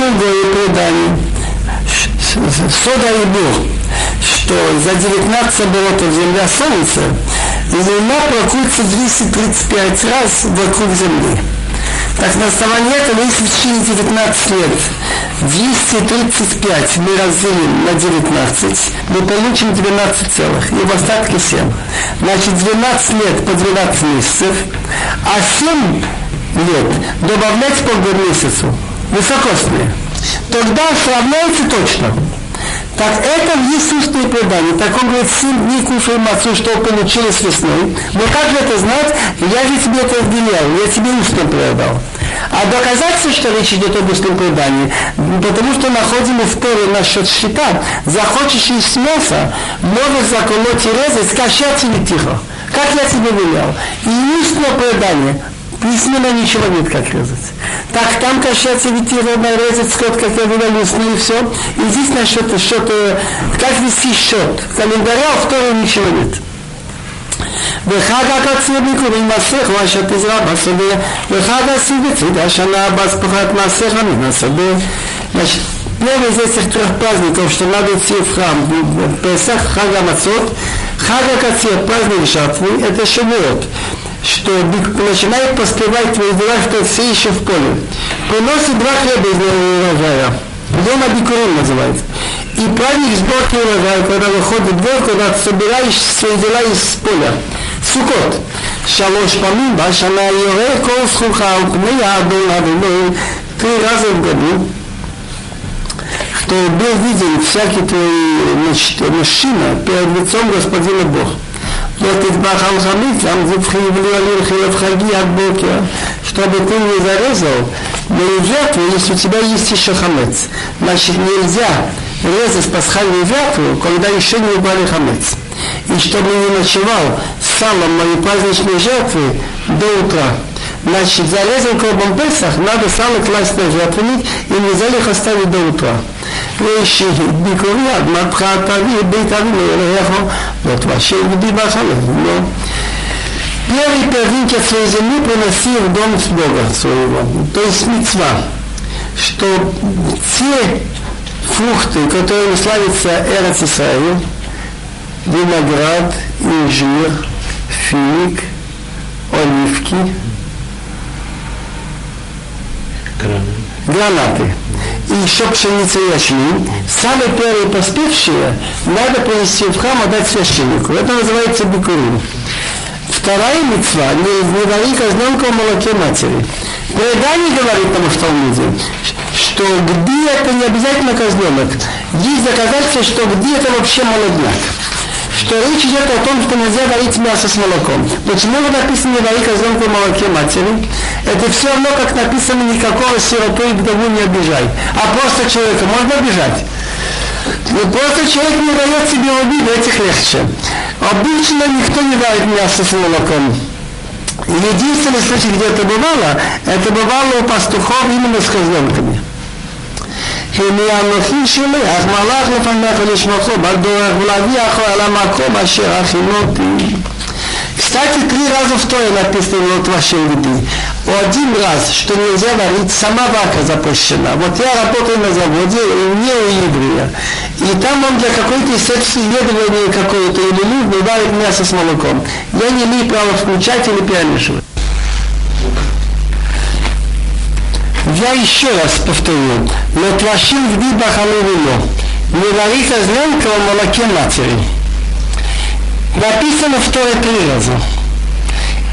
другое предание. Сода и Бог, что за 19 оборотов Земля Солнца Луна прокрутится 235 раз вокруг Земли. Так на основании этого, если в течение 19 лет 235 мы разделим на 19, мы получим 12 целых, и в остатке 7. Значит, 12 лет по 12 месяцев, а 7 лет добавлять по месяцу, высокосные. Тогда сравняется точно. Так это есть устное предание. Так он говорит, сын дней кушал мацу, что получилось весной. Но как же это знать? Я же тебе это вменял, я тебе устно предал. А доказательство, что речь идет об устном предании, потому что находим в Торе насчет щита, захочешь из мяса, можешь заколоть и резать, скачать или тихо. Как я тебе велел. И устное предание, письменно ничего нет, как резать. Так там кошаться ведь нарезать скот, как я говорил, и все. И здесь насчет счета, как вести счет. Календаря в Торе ничего нет. וחג הקציר ביקורים מסך הוא אשר תזרע בשדה וחג הסיב בצד השנה הבא ספחת מסך מן השדה Значит, первый из этих трех праздников, что надо идти в храм, Песах, Хага Мацот, Хага Кацир, праздник жатвы, это Шавуот что начинает поспевать твои дела, что все еще в поле. Приносит два хлеба из урожая. Дома Бикурим называется. И праздник сборки урожая, когда выходит двор, когда собираешь свои дела из поля. Сукот. Шалош памим, башана йоре, кол схуха, упны адон адон, три раза в году, что был виден всякий твой мужчина перед лицом Господина Бога я тидбах алхамит, алзубхивли алил хилавхаги от бокера, чтобы ты не зарезал мою жертву, если у тебя есть еще хамец. Значит, нельзя резать пасхальную жертву, когда еще не убрали хамец. И чтобы не ночевал салом мою праздничную жертвы до утра. Значит, зарезал кробом Песах, надо сало класть на жертвенник и нельзя их оставить до утра. וישי ביקורי עד מבחת אבי בית אבינו אלוהיך вот вообще еды бахалов. Но первый праздник от своей земли приносил в дом Бога своего. То есть мецва, что те фрукты, которые славятся Эрец Исраил, виноград, инжир, финик, оливки, гранаты и еще пшеница и ячмень, самые первые поспевшие надо принести в храм, отдать священнику. Это называется бикурим. Вторая мецва не, не вари козленка в молоке матери. Предание говорит тому в Талмуде, что где это не обязательно козленок. Есть доказательство, что где это вообще молодняк что речь идет о том, что нельзя варить мясо с молоком. Почему написано не вари козленку в молоке матери? Это все равно, как написано, никакого сироту и вдову не обижай. А просто человека можно обижать. Но просто человек не дает себе обид, этих легче. Обычно никто не варит мясо с молоком. Единственный случай, где это бывало, это бывало у пастухов именно с козленками. הנה אנוכי שולח מלאך לפניך לשמחו בדורך ולהביא אחו על המקום אשר הכינותי. Кстати, три раза в Торе написано вот вашей еды. Один раз, что нельзя варить, сама вака запущена. Вот я работаю на заводе, не у еврея. И там он для какой-то исследования какое-то или нужно варит мясо с молоком. Я не имею права включать или перемешивать. Я еще раз повторю, но твашим в бибах алувино. Не вари козленка в молоке матери. Написано в Торе три раза.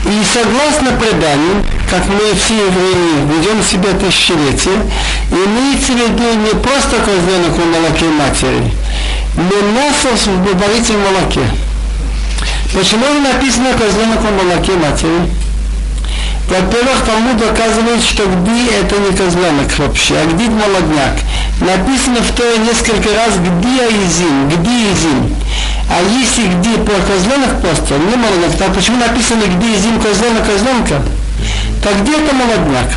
И согласно преданию, как мы все евреи ведем себя тысячелетия, имеется в виду не просто козленок в молоке матери, но мясо в варите в молоке. Почему написано козленок в молоке матери? Во-первых, Талмуд доказывает, что гди это не козленок вообще, а гди молодняк. Написано в Торе несколько раз гди аизим, гди изим. А если гди по козленок просто, не молодняк, то почему написано гди изим козленок козленка? Так где это молодняк?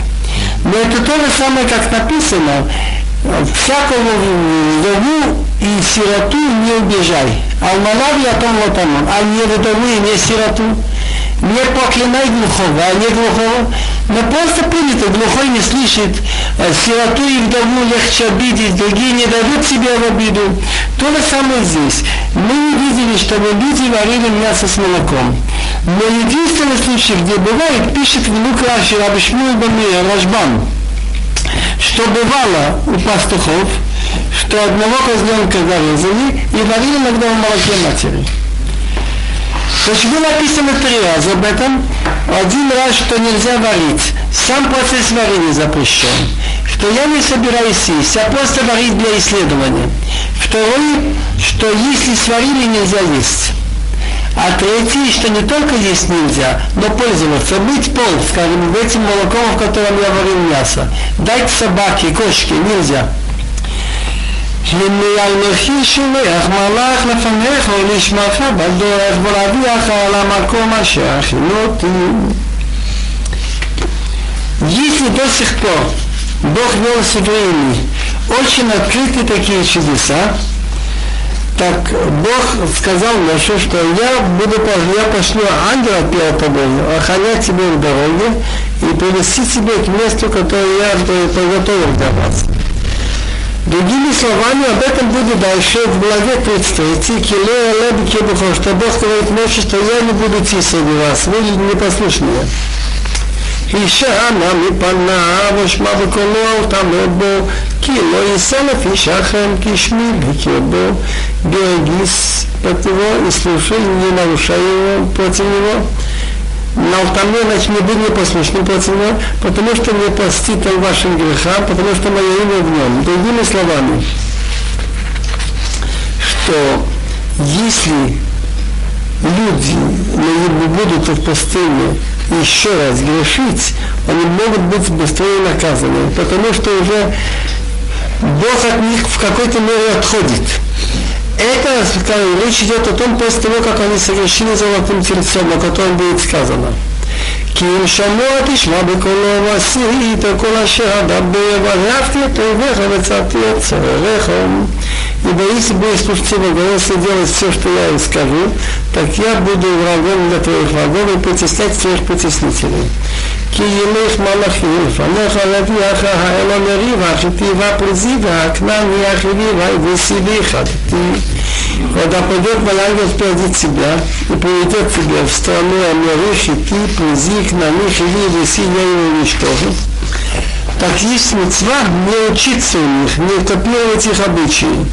Но это то же самое, как написано, всякого вдову и сироту не убежай. Алманав я том лотамон, а не вдову и не сироту. Не проклинай глухого, а не глухого. Но просто принято, глухой не слышит, э, сироту и вдову легче обидеть, другие не дадут себе в обиду. То же самое здесь. Мы не видели, чтобы люди варили мясо с молоком. Но единственный случай, где бывает, пишет внук Раши, Рабишмул Рашбан, что бывало у пастухов, что одного козленка зарезали и варили иногда в молоке матери. Почему написано три раза об этом? Один раз, что нельзя варить. Сам процесс варения запрещен. Что я не собираюсь есть, а просто варить для исследования. Второй, что если сварили, нельзя есть. А третий, что не только есть нельзя, но пользоваться, быть пол, скажем, этим молоком, в котором я варил мясо. Дать собаке, кошке, нельзя. הנה ילמכי שולח מלאך לפניך ולשמך בדרך ולהביאך על המקום אשר הכינו אותי. Если до сих пор Бог вел с евреями очень открытые такие чудеса, так Бог сказал Моше, что я буду, я пошлю ангела первого тобой, охранять тебе в дороге и привести тебя к месту, которое я приготовил для вас. Другими словами, об этом будет дальше в главе 33, Килея Леби Кебухо, что Бог говорит Моше, что я не буду идти среди вас, вы непослушные. הישענה מפניו ושמע בקולו תעמוד בו כי לא יישא לפי שכם כשמי בקרבו берегись от него и слушай, не на алтаре значит, не будь непослушным против него, потому что не простит он вашим грехам, потому что мое имя в нем. Другими словами, что если люди будут в пустыне еще раз грешить, они могут быть быстрее наказаны, потому что уже Бог от них в какой-то мере отходит. Это речь идет о том, после того, как они совершили золотым тельцом, о котором будет сказано. כי אם שמוע תשמע בקולו ועשית כל אשר אדבר ואהבתי את אויביך וצרתי את צורריך Ибо если будешь слушать его голос и делать все, что я им скажу, так я буду врагом для твоих врагов и притеснять твоих притеснителей. כי ילך מלאכי לפניך להביאך האלון יריבך תיבה פריזי והכנען יחידי וסיבי חדתי. Когда пойдет ангел впереди тебя и приведет тебя в страну Амиры, Хити, Плези, Кнани, Хиви, Веси, я его уничтожу. Так есть мецва не учиться у них, не копировать их обычаи.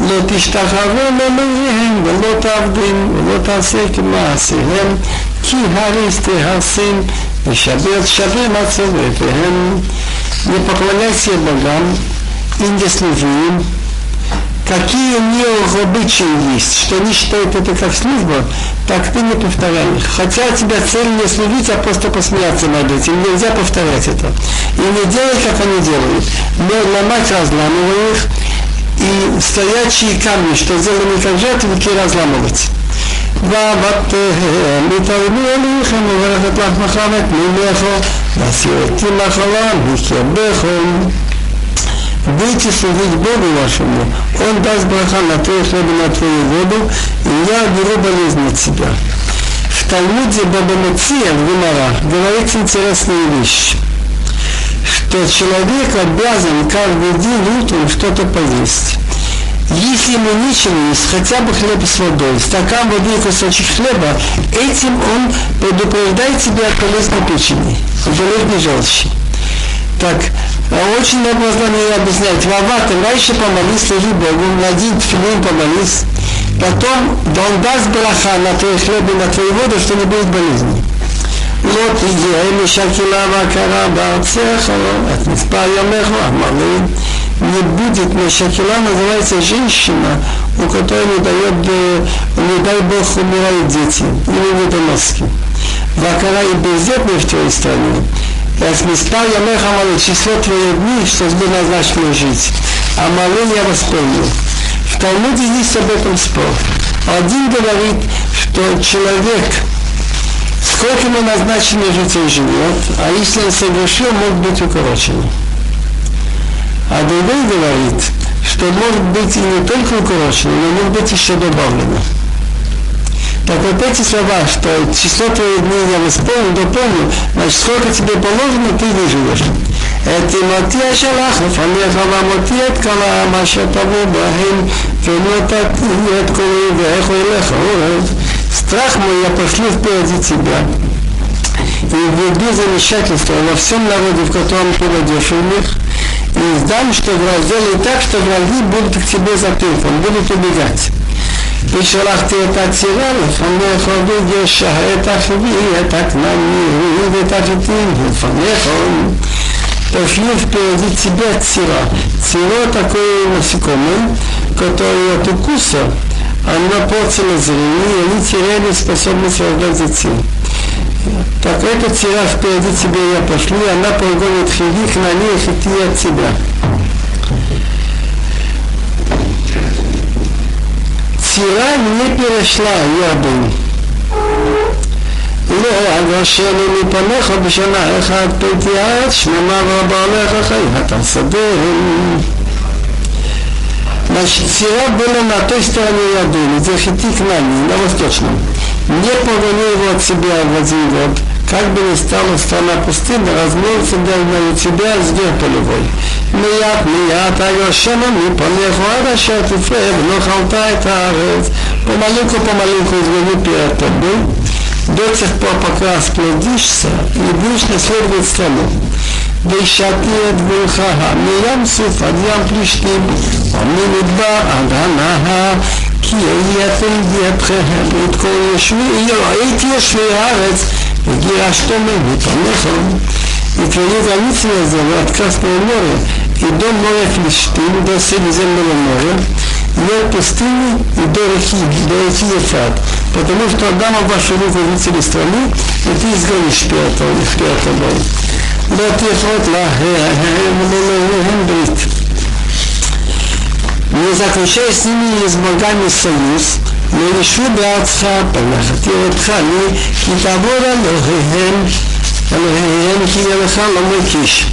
לא תשתחוו למריהם ולא תעבדים ולא תעשה כמעשיהם כי הריס תהרסים ושבר שווה מצבותיהם не поклоняйся богам и не служи им, какие у них обычаи есть, что они считают это как служба, так ты не повторяй их. Хотя у тебя цель не служить, а просто посмеяться над этим. Нельзя повторять это. И не делай, как они делают. Но ломать, разламывая их, и стоячие камни, что сделаны как жертвенники, разламывать. ועבדתיהם מתערבו אליכם וברכת לך מחמת ממךו ועשייתי מחלה מקרבכם Будете служить Богу вашему, Он даст браха на твой хлеб и на твою воду, и я уберу болезнь от тебя. В Талмуде Бабамеция в Гумара говорится интересная вещь что человек обязан каждый день утром что-то поесть. Если ему нечего есть, хотя бы хлеб с водой, стакан воды и кусочек хлеба, этим он предупреждает себя от полезной печени, железной желчи. Так, а очень много знания объяснять. Вавата, раньше помолись, служи Богу, на один филин помолись. Потом, да он даст браха на твой хлеб и на твою воду, что не будет болезни. לא תהיה משקלה והכרה בארצך, את מספר ימיך המלא. не будет Мешакила, называется женщина, у которой не дает, не дай Бог, умирают дети, или недоноски. Вакара и бездетные в твоей стране. С Миспар Ямеха Малы, число твоих дней, что тебе назначено жить. А Малы я воспомнил. В Талмуде есть об этом спор. Один говорит, что человек, Сколько ему назначено жить он живет, а если он совершил, может быть укорочен. А другой говорит, что может быть и не только укорочено, но может быть еще добавлено. Так вот эти слова, что число твоих дней я восполню, дополню, значит, сколько тебе положено, ты выживешь. את אמתי אשלח לפניך ואמותי את כלה מה שתבוא בהם ונתתי את קולי ואיך ילך עורב страх мой я пошлю впереди тебя и введу замешательство во всем народе, в котором ты войдешь в них, и издам, что враг сделает так, что враги будут к тебе затылком, будут убегать. И шелахти это от сиралых, фанеха бегеша, это хви, это к нами, это ты, к тим, фанеха. Пошлю впереди тебя цира. Цира такое насекомое, которое от укуса, оно портило зрение, и они теряли способность раздать зацель. Так эта цира впереди тебя я пошлю, и она погонит хиви, на ней хити от тебя. Цира не перешла Ярден. לא אגרשנו מפניך בשנה אחת פתי הארץ, שממה רבה עליך חיית השדה. Значит, Сира была на той стороне Ядуни, где Хитик на ней, на восточном. Не погонил его от себя в один год, как бы ни стала страна пустынна, размолится даже у тебя зверь полевой. מיד מיד היושם מפניך עד אשר תפרד ונאכלת את הארץ. помаленьку помаленьку извини перед тобой, до тех пор, пока сплодишься и будешь наследовать страну. וישתי את גבולך מים סוף עד ים פלישתים וממדבר עד הנהר כי הייתם בידכם את כל יושבי ראיתי יושבי הארץ וגירשתם מפניכם יקראו גליציה הזה ועד Красное море и до моря Филистим, до Средиземного моря, и от пустыни и до реки, до реки Ефрат. Потому что отдам в вашу руку жители страны, и ты изгонишь перед тобой. לא תכרות להם ולאלוהים ברית. не заключай с ними и с богами союз, но решу братца, помахати не китабор алохием, алохием киялаха ламукиш.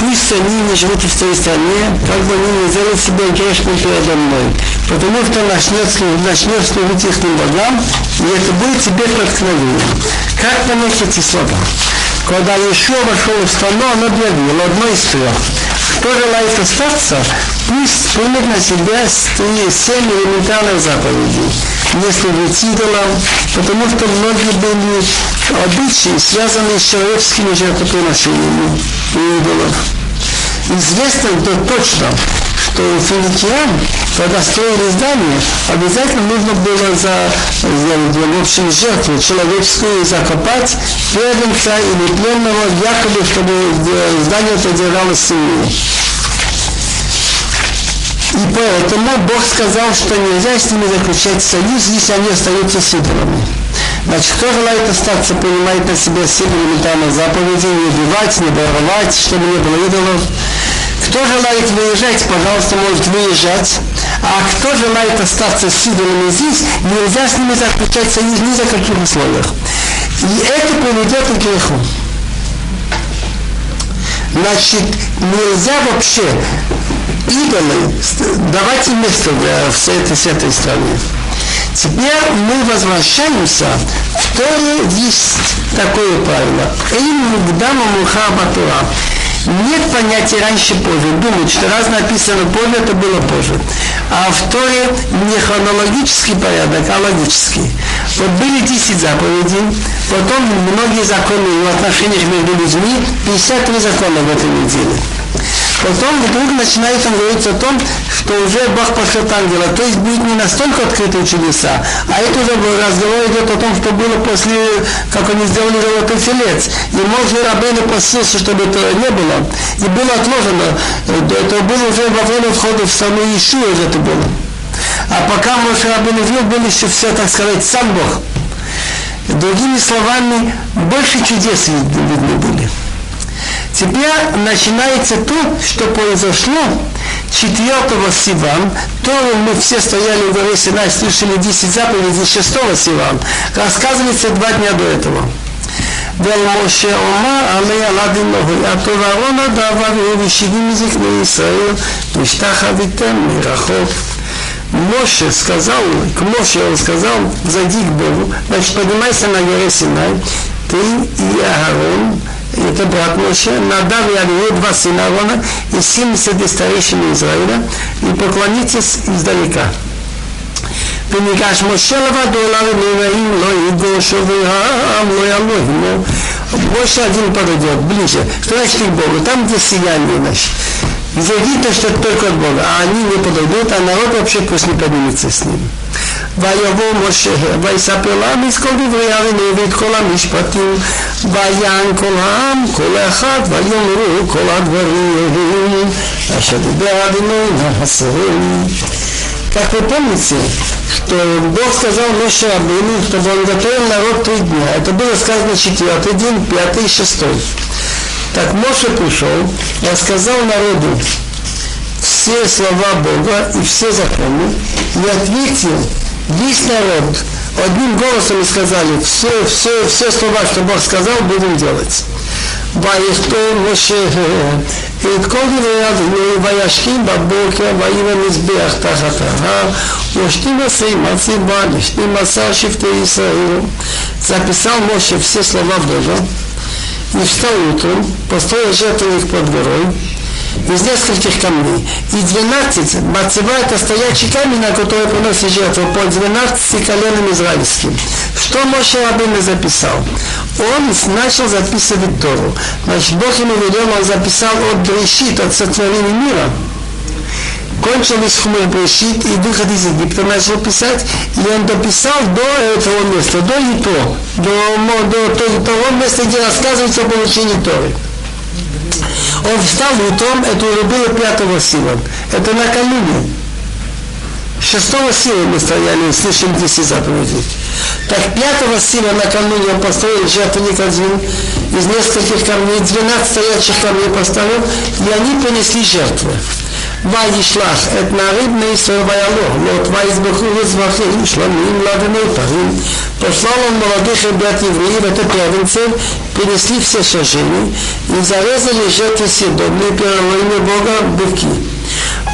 Пусть они не живут в той стране, как бы они не сделали себя грешным передо мной. Потому что начнет, начнет служить их богам, и это будет тебе проткновение. Как понять эти слова? Когда Ишуа вошел в страну, он объявил одно из трех. Кто желает остаться, пусть примет на себя семь элементарных заповедей. Не служить идолам, потому что многие были обычаи, связанные с человеческими жертвоприношениями и идолов. Известно то точно, что финикиян, когда строили здание, обязательно нужно было за, за, в общем, жертву человеческую закопать первенца или пленного, якобы, чтобы здание содержалось сильнее. И поэтому Бог сказал, что нельзя с ними заключать союз, если они остаются с идолами. Значит, кто желает остаться, принимает на себя все элементарные заповеди, не убивать, не воровать, чтобы не было идолов. Кто желает выезжать, пожалуйста, может выезжать. А кто желает остаться с идолами здесь, нельзя с ними заключать союз ни за каких условиях. И это приведет к греху. Значит, нельзя вообще идолы давать им место в всей этой, всей этой стране. Теперь мы возвращаемся в Торе есть такое правило. Эйм мугдама муха батура. Нет понятия раньше позже. Думают, что раз написано позже, это было позже. А в Торе не хронологический порядок, а логический. Вот были 10 заповедей, потом многие законы в отношениях между людьми, 53 закона в этой неделе. Потом вдруг начинает там говорить о том, что уже Бог пошлет ангела. То есть будет не настолько открытые чудеса, а это уже разговор идет о том, что было после, как они сделали золотой телец. И может Рабейну постился, чтобы это не было. И было отложено. Это было уже во время входа в страну Ишуа это было. А пока Моше Рабейну жил, был еще все, так сказать, сам Бог. Другими словами, больше чудес видны были. Теперь начинается то, что произошло 4 Сиван, то мы все стояли в горе Синай, слышали 10 заповедей 6 Сиван. Рассказывается два дня до этого. ולמשה אומר עלי עלה דמוהו יעטו ואהרון הדבר יהיו ושבעים מזקני ישראל משתחוויתם מרחוק Моше сказал, к Моше он сказал, зайди к Богу, значит, поднимайся на горе Синай, ты и Аарон, это брат Моше, Надав и Авиу, два сына Аарона, и 70 старейшин Израиля, и поклонитесь издалека. וניגש משה לבדו לרבים לא יגושו והעם לא יעלו עמו. Моше один подойдет ближе. Что значит к Богу? Там, где сияние наше. Где видно, что это только от Бога. А они не подойдут, а народ вообще пусть не поднимется с ним. ויבוא משה ויספר לעם את כל דברי אבינו ואת כל המשפטים ויען כל העם כל אחד ויאמרו כל הדברים אשר דיבר אבינו מהשרים как вы помните, что Бог сказал Моше Рабину, чтобы он готовил народ три дня. Это было сказано четвертый день, пятый и шестой. Так Моше пришел, рассказал народу все слова Бога и все законы, и ответил весь народ одним голосом и сказали, все, все, все слова, что Бог сказал, будем делать. ויכתוב משה את כל דברי אבינו וישכים בבוקר ויהי במזבח תחת ההר ושנים עשרים הציבה לשנים עשר שבטי ישראל. Записал Моше все слова Бога и встал утром, построил жертвенник под горой, из нескольких камней. И 12, Мацева это стоячий камень, на который приносит жертву по 12 коленам израильским. Что Моше Рабин записал? Он начал записывать Тору. Значит, Бог ему велел, он записал от Брешит, от сотворения мира. Кончились Хумер Брешит и выход из Египта начал писать, и он дописал до этого места, до Ито, до, до, до того места, где рассказывается о получении Торы. Он встал утром, это уже было пятого сила. Это накануне. Шестого сила мы стояли, слышим 10 заповедей. Так пятого сила накануне он построил жертвенник один из нескольких камней, 12 стоячих камней поставил, и они принесли жертвы. וישלח את נערים בני ישראל ויעלו, לוט ויזבחו וזבחים שלמים לבני парим. Послал он молодых ребят евреев, это первенцев, принесли все сожжения и зарезали жертвы съедобные, переломили Бога быки.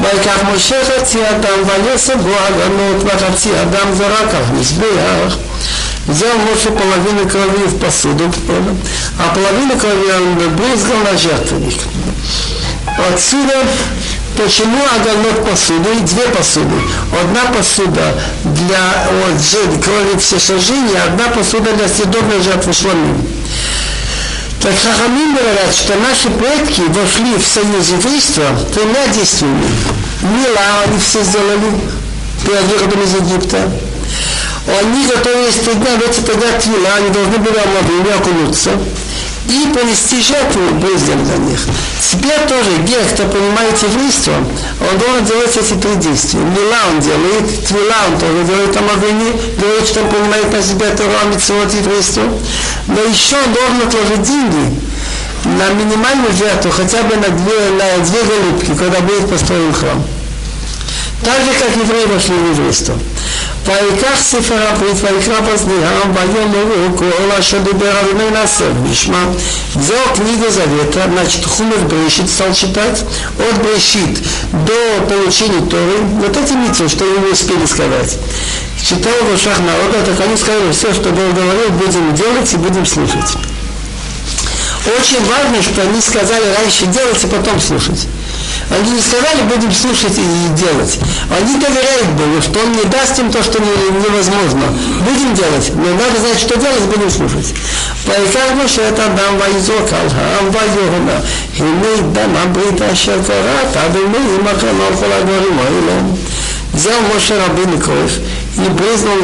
ויקח משה חצי אדם ויעשה בו הגנות וחצי אדם זרק על המזבח Взял Моше половину крови в посуду, а половину крови он брызгал на жертвенник. Отсюда Почему аганот посуды? Две посуды. Одна посуда для вот, крови всесожжения, одна посуда для съедобной жертвы шламим. Так Хахамин говорят, что наши предки вошли в союз еврейства тремя действиями. Мила они все сделали перед выходом из Египта. Они готовились три дня, в эти тогда твила, они должны были омовыми окунуться и понести жертву близким для них. Теперь тоже грех, кто понимает еврейство, он должен делать эти три действия. Мила он делает, твила он тоже делает омовение, говорит, что он понимает на себя Тору, Митцвот, еврейство. Но еще он должен отложить деньги на минимальную жертву, хотя бы на две, на две голубки, когда будет построен храм. Так же, как евреи вошли в еврейство. ויקח ספר הברית ויקרא בזניהם ויאמרו כל אשר דיבר אדוני נעשה ונשמע. Взял книгу Завета, значит, Хумер Брешит стал читать, от Брешит до получения Торы, вот эти митцвы, что они не успели сказать. Читал в ушах народа, так они сказали, все, что Бог говорил, будем делать и будем слушать. Очень важно, что они сказали раньше делать, а потом слушать. Они не сказали, будем слушать и делать. Они доверяют Богу, что Он не даст им то, что невозможно. Будем делать, но надо знать, что делать, будем слушать. ויקח משה את אדם ויזרוק על העם ויאמר הנה דם הברית אשר קראת אדוני עמכם על כל הדברים האלה. Взял Моше Рабин кровь и брызнул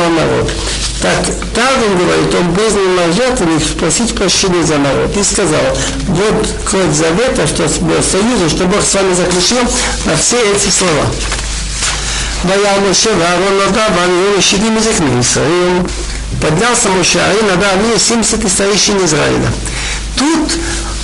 так, так он говорит, он был лжет и них спросить прощения за народ. И сказал, вот кровь завета, что был союза, что Бог с вами заключил на все эти слова. Боял Моше, Аарон, Надав, Аарон, Шидим, Изекмин, Поднялся Моше, Аарон, Надав, 70 из Израиля. Тут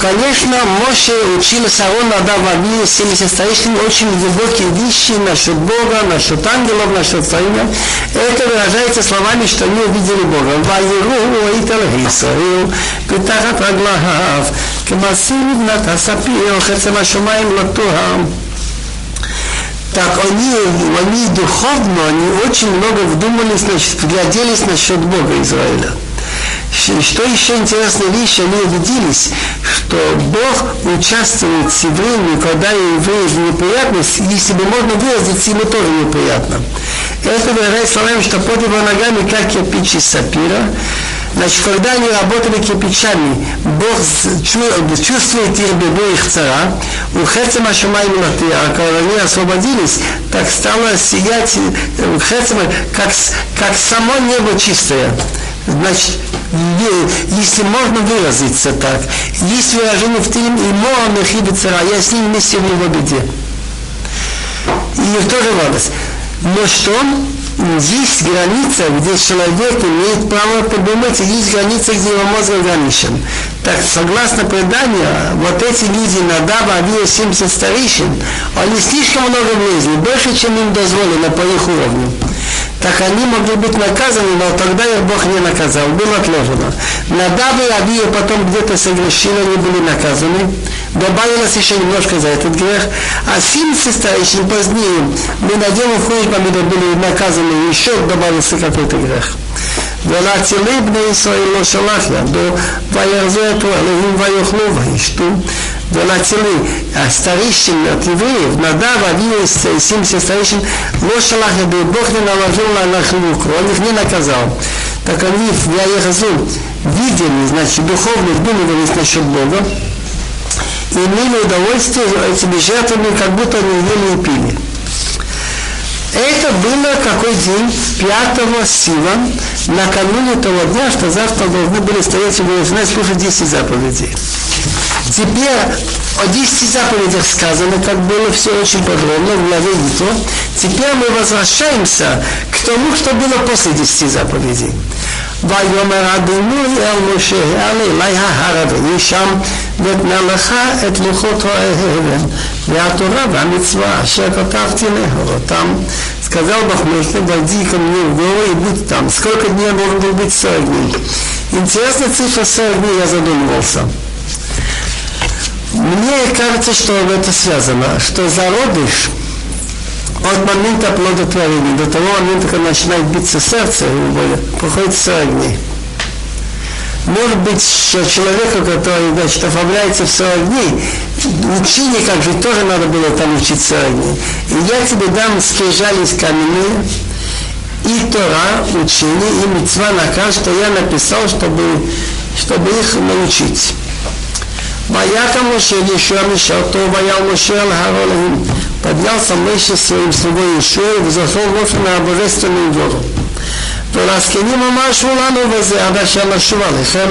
Конечно, Моше учился, учил Сарон Адавави, 70 старейшин, очень глубокие вещи насчет Бога, насчет ангелов, насчет царя. Это выражается словами, что они увидели Бога. Ваеру, Италхи, Сарил, Питахат Аглахав, Кемасим, Натасапир, Хецемашумаем, Латухам. Так они, они духовно, они очень много вдумались, значит, гляделись насчет Бога Израиля. Что еще интересная вещь, они убедились, что Бог участвует с евреями, когда евреи в неприятности, если бы можно выразить, ему тоже неприятно. Это выражает словами, что под его ногами, как кирпич сапира, Значит, когда они работали кирпичами, Бог чувствует их беду их цара, у Хецем Ашамай а когда они освободились, так стало сиять у Хецема, как, как само небо чистое. Значит, если можно выразиться так, есть выражение в Тилим и Моа Мехиби Цара, я с ним вместе в его беде. И в тоже радость. Но что? есть граница, где человек имеет право подумать, и есть граница, где его мозг ограничен. Так, согласно преданию, вот эти люди, Надава, Авия, 70 старейшин, они слишком много влезли, больше, чем им дозволено по их уровню так они могли быть наказаны, но тогда их Бог не наказал, было отложено. Надабы и Абия потом где-то согрешили, они были наказаны. Добавилось еще немножко за этот грех. А 70 старейшин позднее, мы надеем в художбами были наказаны, еще добавился какой-то грех. ולהצילי בני ישראל לא שלח ידו, וירזו אותו אלוהים ויאכלו וישתו, была целы э, старейшин от евреев, Надав, Авил, э, семьдесят старейшин, Лошалах, бы Бог не наложил на их руку, он их не наказал. Так они, я их видели, значит, духовно вдумывались насчет Бога, и имели удовольствие этими жертвами, как будто они ели и пили. Это было какой день? пятого сила, накануне того дня, что завтра должны были стоять и слушать 10 заповедей. Теперь о 10 заповедях сказано, как было все очень подробно в главе Итро. Теперь мы возвращаемся к тому, что было после 10 заповедей. ויאמר אדוני אל משה, העלה אלי ההר אדוני שם, ותנה לך את לוחות האבן, והתורה והמצווה אשר כתבתי להורותם. Сказал Бог Моше, войди ко мне в гору и будь там. Сколько дней должен был быть 40 дней? Интересная цифра 40 дней, я задумывался. Мне кажется, что это связано, что зародыш от момента плодотворения до того момента, когда начинает биться сердце, проходит 40 дней. Может быть, человеку, который значит, оформляется в 40 дней, учение как же тоже надо было там учить 40 дней. И я тебе дам скрижали из каменные, и Тора, учение, и мецва наказ, что я написал, чтобы, чтобы их научить. ויקם משה לישוע משרתו ויעל משה על הר אלוהים. поднялся Моше своим слугой Ишуа и взошел вовсе на божественную гору. ולזקנים אמרשו לנו בזה עד אשר נשוב עליכם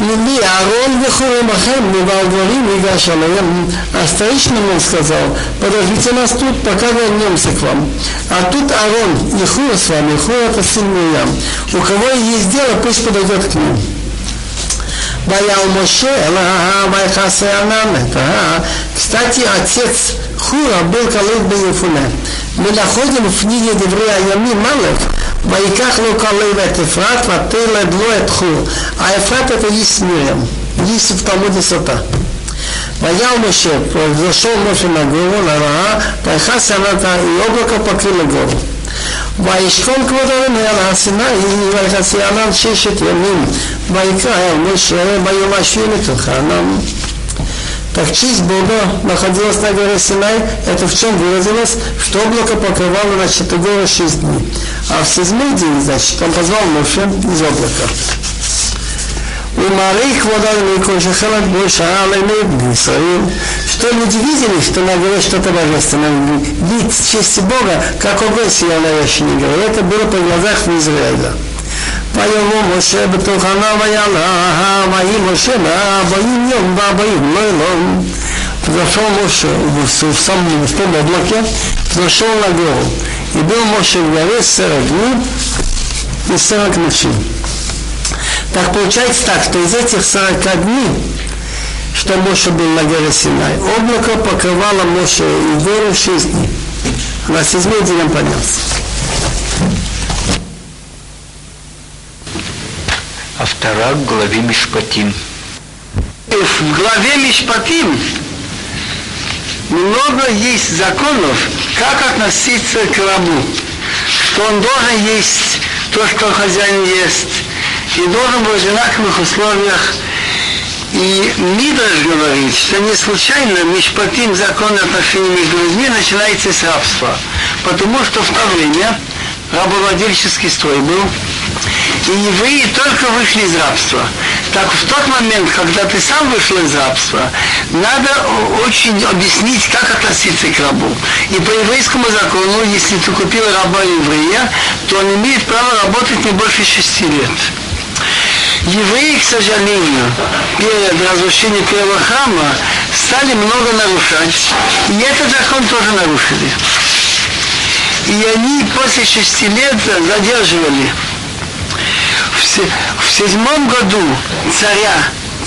לי אהרון וחורים בכם מבעל דברים ייגש עליהם а старичный ему сказал подождите нас тут пока вернемся к вам а тут Аарон и Хура с вами Хура это сын Мирьям у кого есть дело пусть подойдет к ним Баял Моше, Вайхасе Кстати, отец Хура был Калык Бейфуне. Мы находим в книге Деврея Ями Малев, Вайках а Эфрат, Ватыла Длоэт Хур. А Эфрат это есть Мирем. Есть в Талмуде Сота. Ваял Моше, произошел Моше на гору, на Раа, Вайхасе и облако покрыло гору. וישכון כבוד אדוני על הר סיני, ויחסי ענן ששת ימים, ויקרא אל משה ביום השביעי לתוך הענן. Так честь Бога находилась на горе Синай, это в чем выразилось, что облако покрывало, значит, гору шесть дней. А в седьмой день, значит, он позвал Моше из облака. ומעריך כבוד אדוני כל שחלק בו שעה עלינו בני ישראל, что люди видели, что она говорит что-то божественное. Вид чести Бога, как огонь сиял на вершине горы. Это было по глазах в Израиля. ויבוא משה בתוכנה ויעלה, ויהי משה בארבעים יום וארבעים לילה. Зашел Моше в самом в том облаке, зашел на гору. И был Моше в горе 40 дней и 40 ночей. Так получается так, что из этих 40 дней, что Моше был на горе Синай, облако покрывало Моше и гору 6 дней. На он поднялся. А вторая в главе Мишпатим. В главе Мишпатим много есть законов, как относиться к рабу, что он должен есть то, что хозяин ест, и должен быть в одинаковых условиях. И Мидраш говорит, что не случайно Мишпатим закон отношений между людьми начинается с рабства. Потому что в то время рабовладельческий строй был, и евреи только вышли из рабства. Так в тот момент, когда ты сам вышел из рабства, надо очень объяснить, как относиться к рабу. И по еврейскому закону, если ты купил раба еврея, то он имеет право работать не больше шести лет. Евреи, к сожалению, перед разрушением первого храма стали много нарушать. И этот закон тоже нарушили. И они после шести лет задерживали в седьмом году царя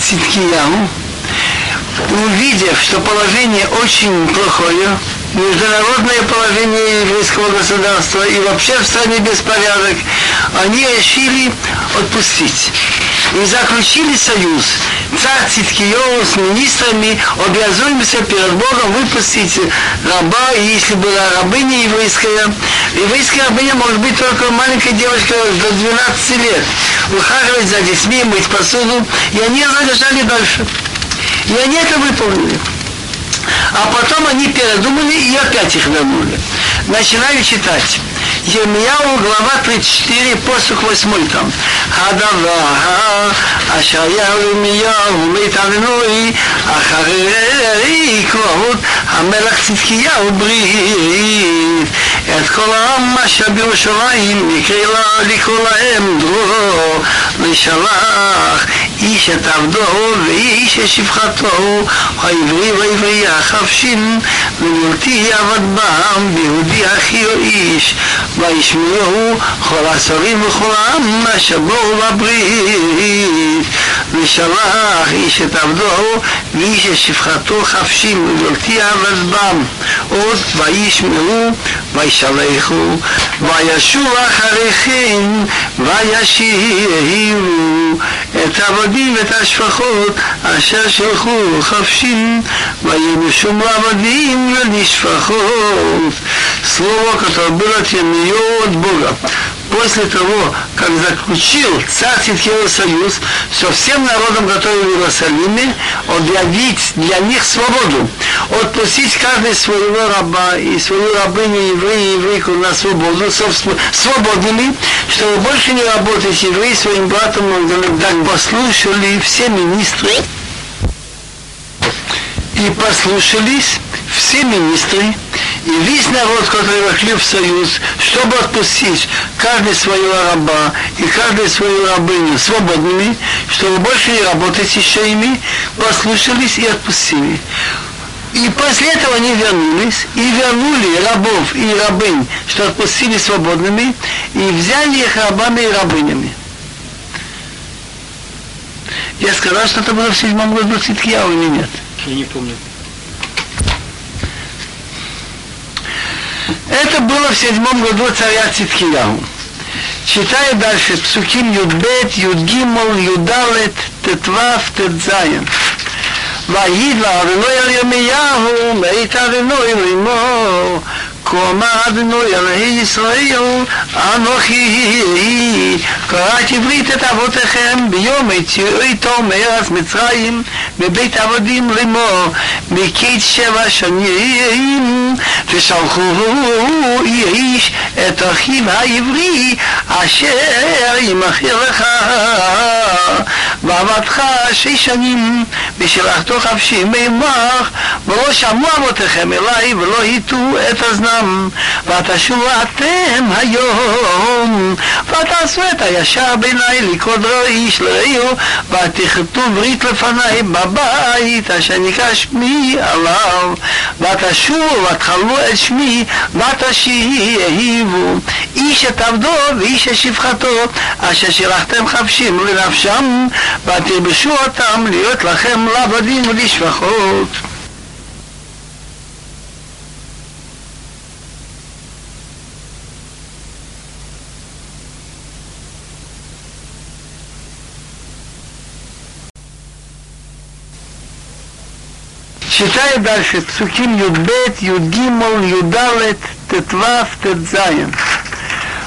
Циткияу, увидев, что положение очень плохое, международное положение еврейского государства и вообще в стране беспорядок, они решили отпустить. И заключили союз. Царь Циткиев с министрами обязуемся перед Богом выпустить раба, если была рабыня еврейская, еврейская рабыня может быть только маленькая девочка до 12 лет, ухаживать за детьми, мыть посуду, и они задержали дальше. И они это выполнили. А потом они передумали и опять их вернули. Начинаю читать. Емияу, глава 34, посух 8 там. הדבר אשר ירמיהו מיתננוי אחרי כבוד המלך צדקיהו ברית את כל העם אשר בירושלים יקרא לקרוא להם דרור ושלח איש את עבדו ואיש את שפחתו העברי והעברי החפשים ונלתי עבד בם ביהודי אחי או איש. וישמעו כל השרים וכל העם אשר בואו בברית. ושלח איש את עבדו ואיש את שפחתו חפשים ונלתי עבד בם עוד וישמעו וישלחו וישוב אחרי כן וישירו את העבדים ואת השפחות אשר שלחו חפשים ויבשו לעבדים ולשפחות слово, которое было от нее от Бога. После того, как заключил царь Циткиев союз со всем народом, который в Иерусалиме, объявить для них свободу, отпустить каждый своего раба и свою рабыню еврея и еврейку на свободу, свободными, чтобы больше не работать евреи своим братом, так послушали все министры. И послушались все министры, и весь народ, который вошли в союз, чтобы отпустить каждый своего раба и каждый свою рабыню свободными, чтобы больше не работать еще ими, послушались и отпустили. И после этого они вернулись и вернули рабов и рабынь, что отпустили свободными, и взяли их рабами и рабынями. Я сказал, что это было в седьмом году Циткияу или нет? Я не помню. Это было в седьмом году царя Циткияу. Читаю дальше. Псуким Юдбет, Юдгимол, Юдалет, Тетвав, Тетзаин. ויהי לאדוני על ירמיהו, מאת אדוני לאמור, כה אמר אדוני אלוהי ישראל, אנוכי קראתי ברית את אבותיכם ביום יציאתו מארץ מצרים בבית עבדים לאמור, מקץ שבע שנים, ושלחו איש את אחיו העברי אשר ימכר לך ועבדך שש שנים ושלחתו חפשי מימך ולא שמעו אבותיכם אליי ולא הטו את אזנם ותשובו אתם היום ותעשו את הישר בעיניי לקרוא איש לרעהו ותכתו ברית לפניי בבית אשר נקרא שמי עליו ותשובו ותחלו את שמי ותשיבו איש את עבדו ואיש את שפחתו אשר שלחתם חפשים לנפשם ותלבשו אותם להיות לכם לעבדים ולשפחות. Читаю дальше. Псуким Юдбет, Юдгимол, Юдалет, Тетвав, Тетзаем.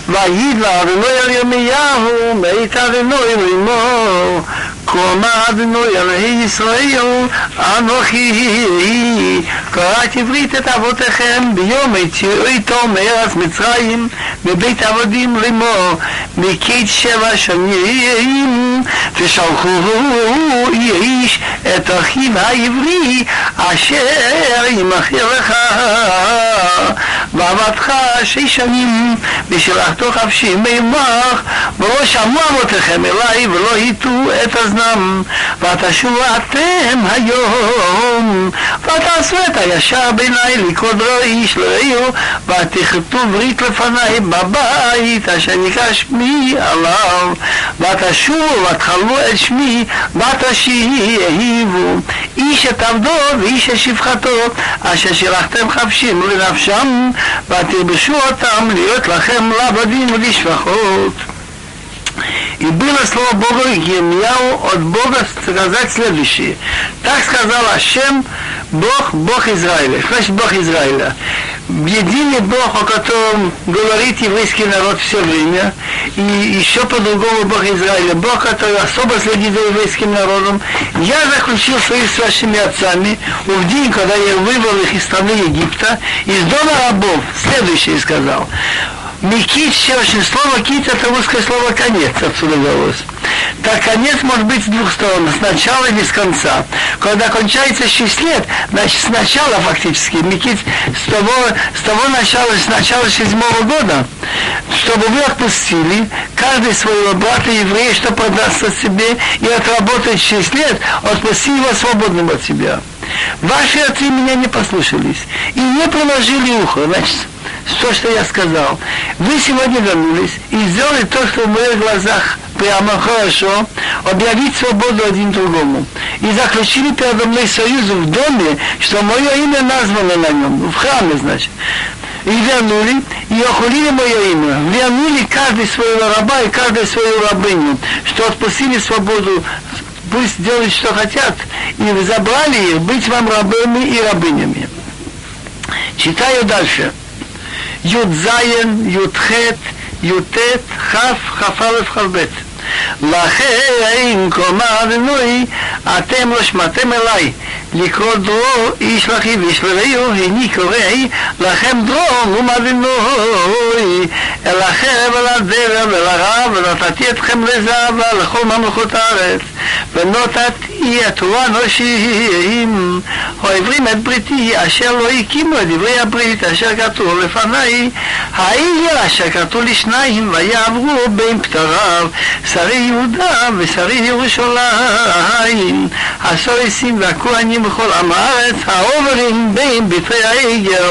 ויהי לאדוני אל ירמיהו, מאת אדוני לאמור, כה אדוני אלוהי ישראל, אנוכי קראתי ברית את אבותיכם ביום יציאתו מארץ מצרים, מבית עבדים לאמור, מקץ שבע שנים, ושלחו איש את אחיו העברי, אשר ימכר לך, ועבדך שש שנים, ושלחתו חפשי מימך, ולא שמעו אבותיכם אליי, ולא הטו את אזנם, ותשובו אתם היום, ותעשו את הישר בעיניי לקרוא דרו איש לרעהו, ותכתו ברית לפניי בבית, אשר נקרא שמי עליו, ותשובו ותחלו את שמי, ותשיבו, איש את עבדו ואיש את שפחתו, אשר שלחתם חפשים לנפשם, ותלבשו אותם להיות לכם לעבדים ולשפחות. И было слово Бога Емьяу от Бога сказать следующее. Так сказал Ашем, Бог, Бог Израиля. Значит Бог Израиля? Единый Бог, о котором говорит еврейский народ все время, и еще по-другому Бог Израиля, Бог, который особо следит за еврейским народом. Я заключил союз с вашими отцами в день, когда я вывел их из страны Египта, из дома рабов. Следующее сказал. Микит очень слово кит это русское слово конец отсюда взялось. Так конец может быть с двух сторон, с начала и с конца. Когда кончается 6 лет, значит сначала фактически, Микит с того, с того начала, с начала седьмого года, чтобы вы отпустили каждый своего брата еврея, что продастся себе и отработает 6 лет, отпусти его свободным от себя. Ваши отцы меня не послушались и не положили ухо. Значит, то, что я сказал. Вы сегодня вернулись и сделали то, что в моих глазах прямо хорошо, объявить свободу один другому. И заключили передо мной союз в доме, что мое имя названо на нем, в храме, значит. И вернули, и охулили мое имя. Вернули каждый своего раба и каждую свою рабыню, что отпустили свободу пусть делают, что хотят, и забрали их быть вам рабами и рабынями. Читаю дальше. י"ז, י"ח, י"ט, כ', כ"א, כ"ב. לכן קומה אדינוי, אתם לא שמעתם אליי, לקרוא דרור איש לאחיו איש לרעהו, הני קורא לכם דרור ומדינוי, אל החרב אל הדרב אל הרב, ונתתי אתכם לזהבה לכל ממלכות הארץ, ונתתי את תורה נושים, העברים את בריתי, אשר לא הקימו את דברי הברית, אשר כתוב לפניי, העיר אשר כתוב לשניים, ויעברו בין פטריו, שרי יהודה ושרי ירושלים, הסוריסים והכהנים בכל עם הארץ, העוברים בין בתרי העגל,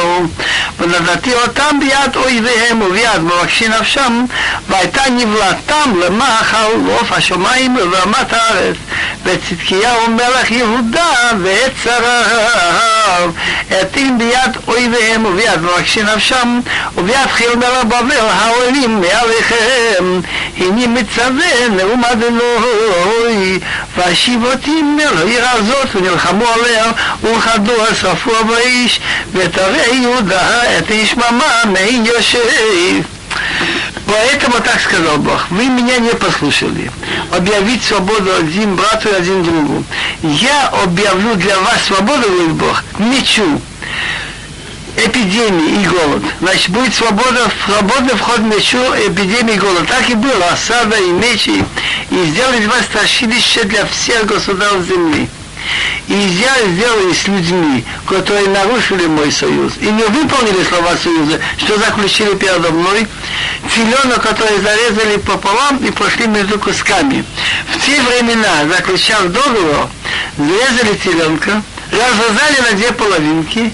ונתתי אותם ביד אויביהם וביד מבקשי נפשם, והייתה נבלתם למאכל לעוף השמיים ולרמת הארץ, וצדקיהו מלך יהודה ואת שריו, הטיל ביד אויביהם וביד מבקשי נפשם, וביד חיל מלך בבל העולים מעליכם, הנה מצווה נאום אדינוי, ואשיב אותי מהעיר הזאת ונלחמו עליה, ולכדו אספו באיש, ותראה יהודה את איש ממה מעין יושב. Поэтому так сказал Бог, вы меня не послушали. Объявить свободу один брату и один другу. Я объявлю для вас свободу, говорит Бог, мечу, эпидемии и голод. Значит, будет свобода, свободный вход в мечу, эпидемии и голод. Так и было, осада и мечи. И сделали вас страшилище для всех государств земли. И я сделаю с людьми, которые нарушили мой союз и не выполнили слова союза, что заключили передо мной, филенок, который зарезали пополам и пошли между кусками. В те времена, заключав договор, зарезали теленка, разрезали на две половинки,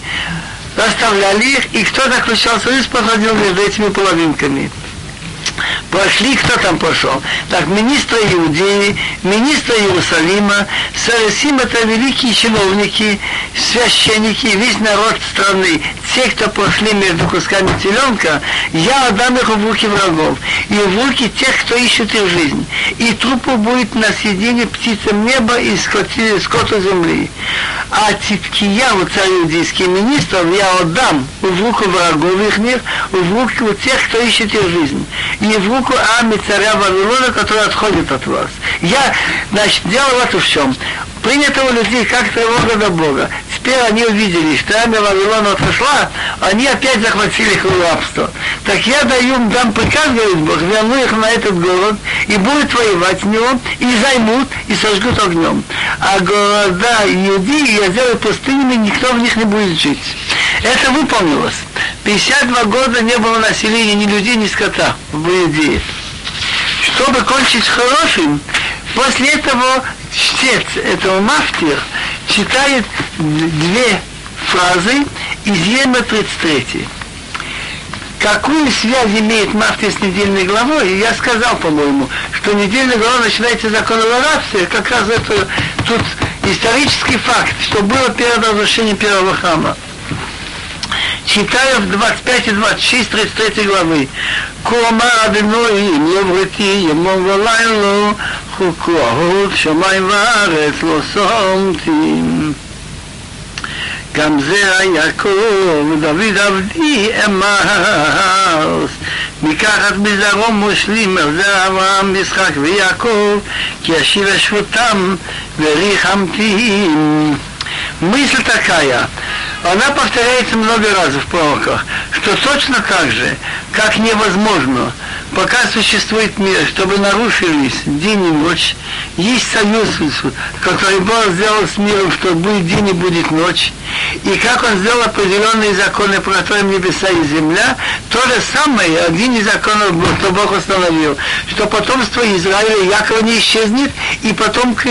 расставляли их, и кто заключал союз, подходил между этими половинками. Пошли, кто там пошел? Так, министры Иудеи, министры Иерусалима, Сарасим это великие чиновники, священники, весь народ страны, те, кто пошли между кусками теленка, я отдам их в руки врагов, и в руки тех, кто ищет их жизнь. И трупу будет на съедение птицам неба и скоту земли. А Циткия, вот царь иудейский министр, я отдам в руку врагов их, в руки у тех, кто ищет их жизнь. И в руку армии царя Вавилона, который отходит от вас. Я, значит, дело вот в чем принято у людей как тревога до Бога. Теперь они увидели, что армия Вавилона отошла, они опять захватили их рабство. Так я даю дам приказ, говорит Бог, верну их на этот город, и будут воевать в него, и займут, и сожгут огнем. А города Иудеи я сделаю пустынями, никто в них не будет жить. Это выполнилось. 52 года не было населения ни людей, ни скота в Иудее. Чтобы кончить хорошим, после этого чтец этого мафтир читает две фразы из Ема 33. Какую связь имеет мафтир с недельной главой? Я сказал, по-моему, что недельная глава начинается закон о как раз это тут исторический факт, что было перед разрушением первого храма читаю в 25 и 26, 33 главы. Кома Адиной, Леврити, Емон Валайло, חוקו אהוב שמיים וארץ לא שומתים. גם זה היעקב, דוד עבדי אמר, מקחת בזרעו מושלים, זה אברהם, יצחק ויעקב, כי אשיב אשבותם וריחמתים. Мысль такая, Она повторяется много раз в пророках, что точно так же, как невозможно, пока существует мир, чтобы нарушились день и ночь, есть союз, который Бог сделал с миром, что будет день и будет ночь, и как Он сделал определенные законы, по которым небеса и земля, то же самое, один из законов, что Бог установил, что потомство Израиля Якова не исчезнет, и потомки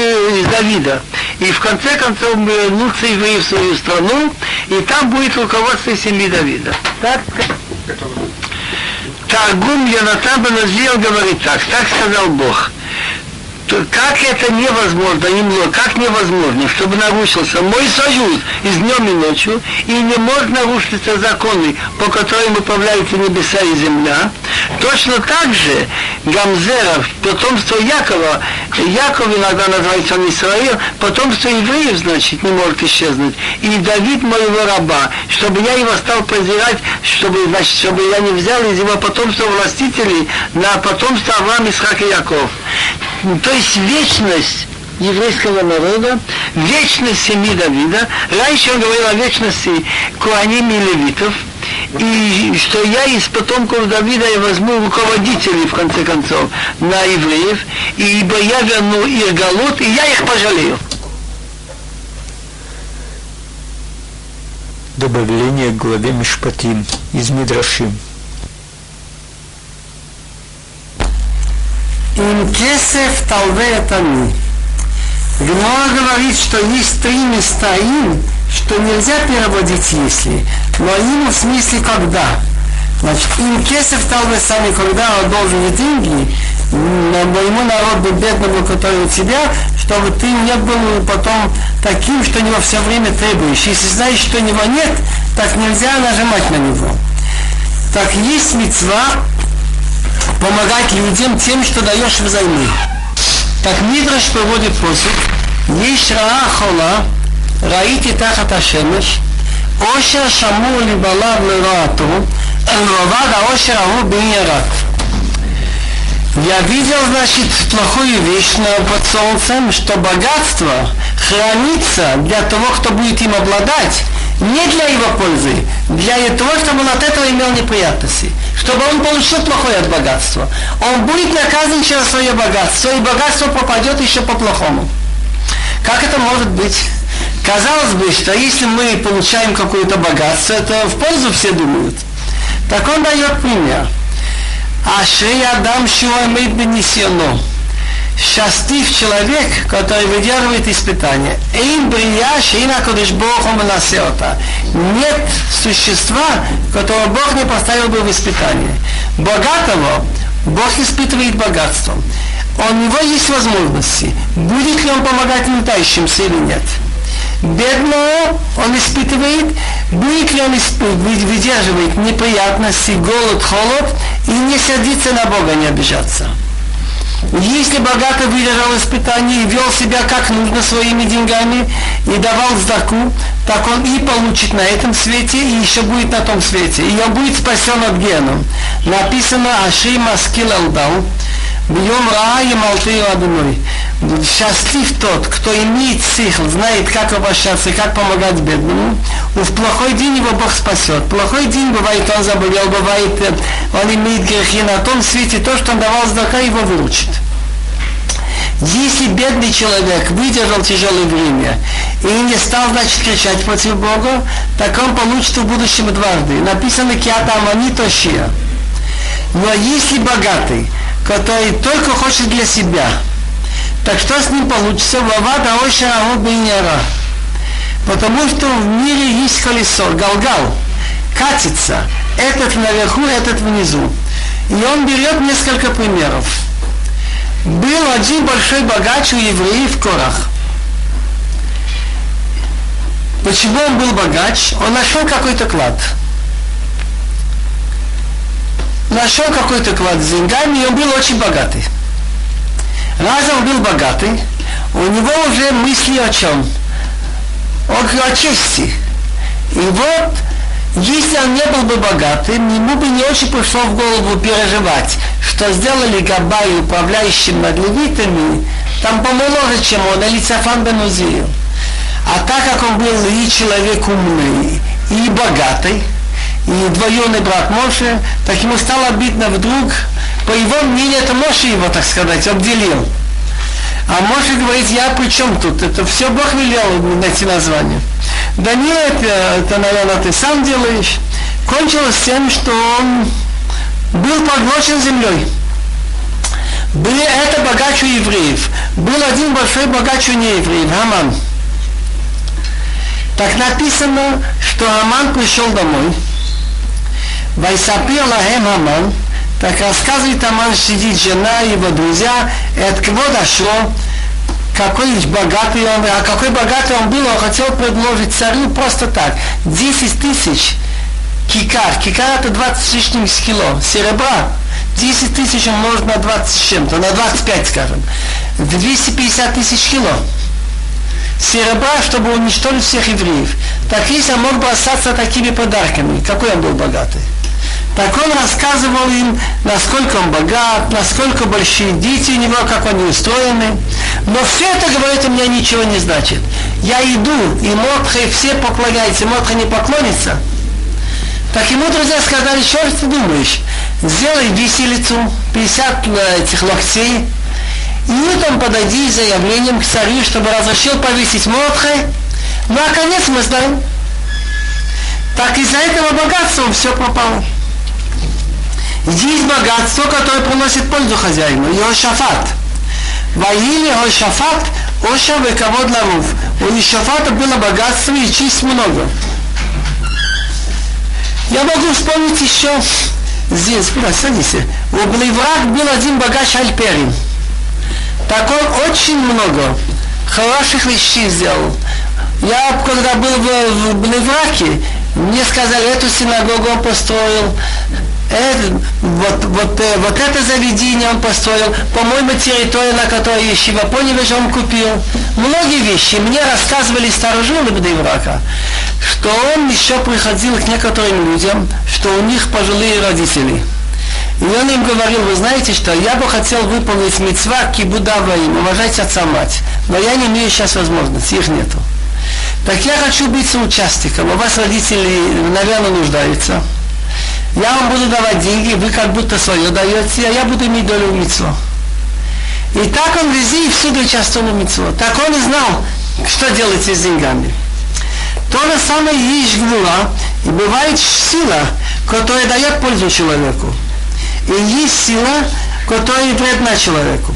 Давида. И в конце концов мы вернутся евреи в свою страну, и там будет руководство семьи Давида. Так? Таргум Йонатан Беназил говорит так, так сказал Бог как это невозможно, именно как невозможно, чтобы нарушился мой союз и с днем и ночью, и не может нарушиться законы, по которым управляются небеса и земля, точно так же Гамзера, потомство Якова, Яков иногда называется он Израил, потомство евреев, значит, не может исчезнуть, и Давид моего раба, чтобы я его стал презирать, чтобы, значит, чтобы я не взял из его потомства властителей на потомство Авраам, Исхак и Яков. То есть вечность еврейского народа, вечность семьи Давида. Раньше он говорил о вечности Куаним и Левитов, и что я из потомков Давида я возьму руководителей, в конце концов, на евреев, ибо я верну их голод, и я их пожалею. Добавление к главе Мишпатим из Мидрашим. Им кесев талве тами. Гмора говорит, что есть три места им, что нельзя переводить если, но им в смысле когда. Значит, им кесев талве сами, когда он должен деньги, моему народу бедному, который у тебя, чтобы ты не был потом таким, что него все время требуешь. Если знаешь, что него нет, так нельзя нажимать на него. Так есть мецва помогать людям тем, что даешь взаймы. Так Мидраш проводит посуд. Есть раа хола, раити тахат ашемеш, ошер шамур либалав лираату, ровад аошер агу биньярат. Я видел, значит, плохую вещь под солнцем, что богатство хранится для того, кто будет им обладать, не для его пользы, для того, чтобы он от этого имел неприятности, чтобы он получил плохое от богатства. Он будет наказан через свое богатство, и богатство попадет еще по-плохому. Как это может быть? Казалось бы, что если мы получаем какое-то богатство, это в пользу все думают. Так он дает пример. Ашри Адам Шуамид Бенисьоно счастлив человек, который выдерживает испытания. Эйн брия шейна кодыш Бог насеота. Нет существа, которого Бог не поставил бы в испытание. Богатого Бог испытывает богатством. У него есть возможности. Будет ли он помогать нуждающимся или нет. бедного он испытывает, будет ли он выдерживает неприятности, голод, холод и не сердиться на Бога, не обижаться. Если богато выдержал испытание и вел себя как нужно своими деньгами и давал сдаку, так он и получит на этом свете, и еще будет на том свете. И он будет спасен от геном. Написано Аши Маскил Алдал, Бьем Раа и Малтею Адуной. Счастлив тот, кто имеет сихл, знает, как обращаться, как помогать бедному. В плохой день его Бог спасет. Плохой день бывает, он заболел, бывает, э, он имеет грехи. На том свете то, что он давал здака, его выручит. Если бедный человек выдержал тяжелое время и не стал, значит, кричать против Бога, так он получит в будущем дважды. Написано «Киата Амани Тошия». Но если богатый, который только хочет для себя. Так что с ним получится? Вавада Оша Бейняра. Потому что в мире есть колесо, галгал, катится. Этот наверху, этот внизу. И он берет несколько примеров. Был один большой богач у евреев Корах. Почему он был богач? Он нашел какой-то клад нашел какой-то клад с деньгами, и он был очень богатый. Раз он был богатый, у него уже мысли о чем? О, о чести. И вот, если он не был бы богатым, ему бы не очень пришло в голову переживать, что сделали Габай управляющим над левитами, там помоложе, чем он, или Цафан бен А так как он был и человек умный, и богатый, и двоюродный брат Моше, так ему стало обидно вдруг, по его мнению, это Моше его, так сказать, обделил. А Моше говорит, я при чем тут? Это все Бог велел найти название. Да нет, это, наверное, ты сам делаешь. Кончилось тем, что он был поглощен землей. Были это богач у евреев. Был один большой богач у неевреев, Хаман. Так написано, что Аман пришел домой – Вайсапир лахем Аман, так рассказывает Аман, сидит жена, его друзья, от кого дошло, какой богатый он, а какой богатый он был, он хотел предложить царю просто так, 10 тысяч кикар, кикар это 20 с лишним кило серебра, 10 тысяч умножить на 20 с чем-то, на 25, скажем, 250 тысяч кило серебра, чтобы уничтожить всех евреев. Так если он мог бы остаться такими подарками, какой он был богатый. Так он рассказывал им, насколько он богат, насколько большие дети у него, как они устроены. Но все это, говорит, у меня ничего не значит. Я иду, и Мотха, и все поклоняются, Мотха не поклонится. Так ему друзья сказали, что ты думаешь? Сделай виселицу, 50 э, этих локтей, и утром подойди с заявлением к царю, чтобы разрешил повесить Мордхай. Ну а конец мы знаем. Так из-за этого богатства все пропало. Есть богатство, которое приносит пользу хозяину. Йошафат. Ваили Йошафат, Оша вековод лавув. У Йошафата было богатство и честь много. Я могу вспомнить еще здесь, куда, садись. У Блеврак был один богач Альперин. Так он очень много хороших вещей сделал. Я, когда был в, в мне сказали, эту синагогу он построил, это, вот, вот, э, вот это заведение он построил, по-моему, территория, на которой Ешива Поневич он купил. Многие вещи. Мне рассказывали старожилы Бдейврака, что он еще приходил к некоторым людям, что у них пожилые родители. И он им говорил, вы знаете что, я бы хотел выполнить мецва кибудава им, уважать отца мать, но я не имею сейчас возможности, их нету. Так я хочу быть соучастником, у вас родители, наверное, нуждаются я вам буду давать деньги, вы как будто свое даете, а я буду иметь долю в митцво. И так он везде и всюду участвовал в митцво. Так он и знал, что делать с деньгами. То же самое есть гвула, и бывает сила, которая дает пользу человеку. И есть сила, которая вредна человеку.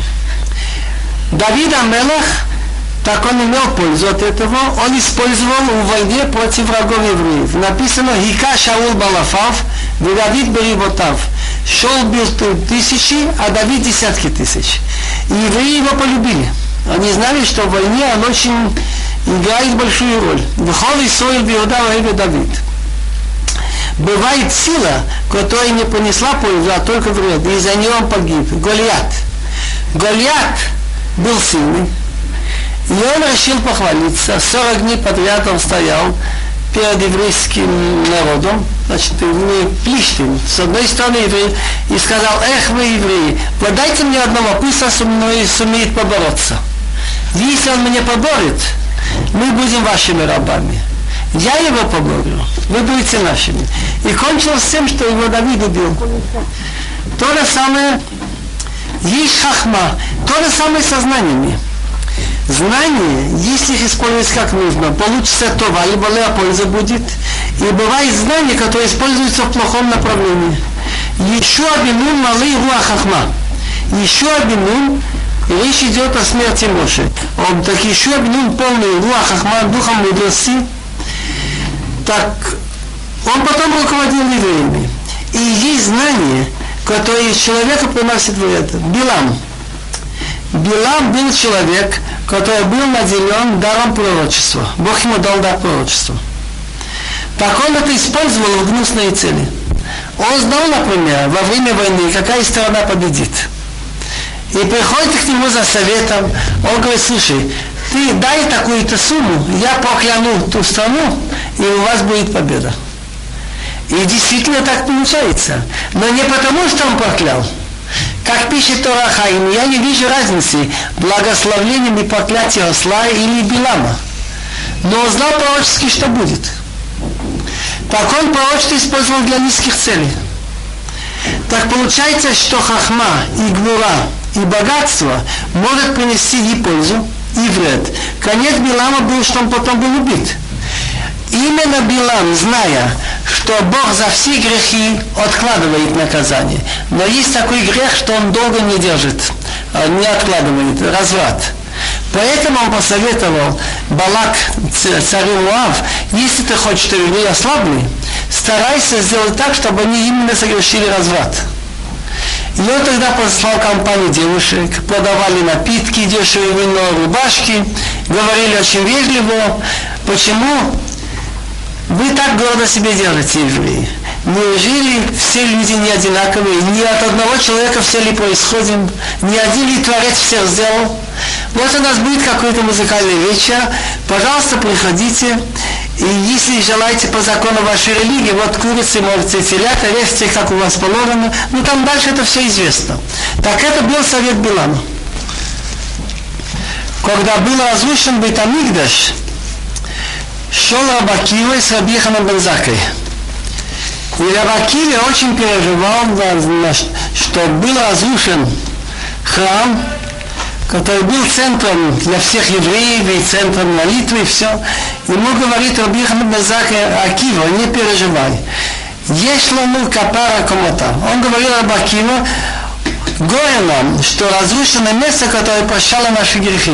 Давид Амелах так он имел пользу от этого, он использовал в войне против врагов евреев. Написано «Хика Шаул Балафав, Давид Бериботав». Шел бил тысячи, а Давид десятки тысяч. И евреи его полюбили. Они знали, что в войне он очень играет большую роль. Вхол Исоил Биуда Ваида Давид. Бывает сила, которая не понесла пользу, а только вред, и за нее он погиб. Голиат. Голиат был сильный, и он решил похвалиться. 40 дней подряд он стоял перед еврейским народом, значит, мы Плиштин, с одной стороны еврей, и сказал, эх вы евреи, подайте мне одного, пусть он со мной сумеет побороться. Если он меня поборет, мы будем вашими рабами. Я его поборю, вы будете нашими. И кончилось тем, что его Давид убил. То же самое, есть хахма, то же самое со знаниями. Знание, если их использовать как нужно, получится това, либо польза будет. И бывает знание, которое используется в плохом направлении. Еще обинун малый хахма. Еще обинун речь идет о смерти Моши. Он так еще обинун полный руах хахма, духом мудрости. Так он потом руководил евреями. И есть знание, которое человека приносит вред. Билам. Билам был человек, который был наделен даром пророчества. Бог ему дал дар пророчества. Так он это использовал в гнусные цели. Он знал, например, во время войны, какая сторона победит. И приходит к нему за советом, он говорит, слушай, ты дай такую-то сумму, я покляну ту страну, и у вас будет победа. И действительно так получается. Но не потому, что он проклял, как пишет Тора Хаим, я не вижу разницы благословлением и проклятием осла или Билама. Но знал пророчески, что будет. Так он пророчество использовал для низких целей. Так получается, что хахма и гвура и богатство может принести и пользу, и вред. Конец Билама был, что он потом был убит. Именно Билам, зная, что Бог за все грехи откладывает наказание. Но есть такой грех, что он долго не держит, а не откладывает, разврат. Поэтому он посоветовал Балак, царю Муав, если ты хочешь, чтобы евреи ослабли, старайся сделать так, чтобы они именно совершили разврат. И он тогда послал компанию девушек, продавали напитки, дешевые вино, рубашки, говорили очень вежливо. Почему? Вы так гордо себе делаете, евреи. Неужели все люди не одинаковые? Ни от одного человека все ли происходим? Ни один ли Творец всех сделал? Вот у нас будет какой-то музыкальный вечер. Пожалуйста, приходите. И если желаете по закону вашей религии, вот курицы, можете телята, режьте, как у вас положено. Ну там дальше это все известно. Так это был совет Билана. Когда был разрушен Бетамигдаш, шел Рабакива с Рабиханом Бензакой. И Рабакива очень переживал, что был разрушен храм, который был центром для всех евреев и центром молитвы и все. Ему говорит Рабихан Бензака Акива, не переживай. Есть лану капара комота. Он говорил об Акива, горе нам, что разрушено место, которое прощало наши грехи.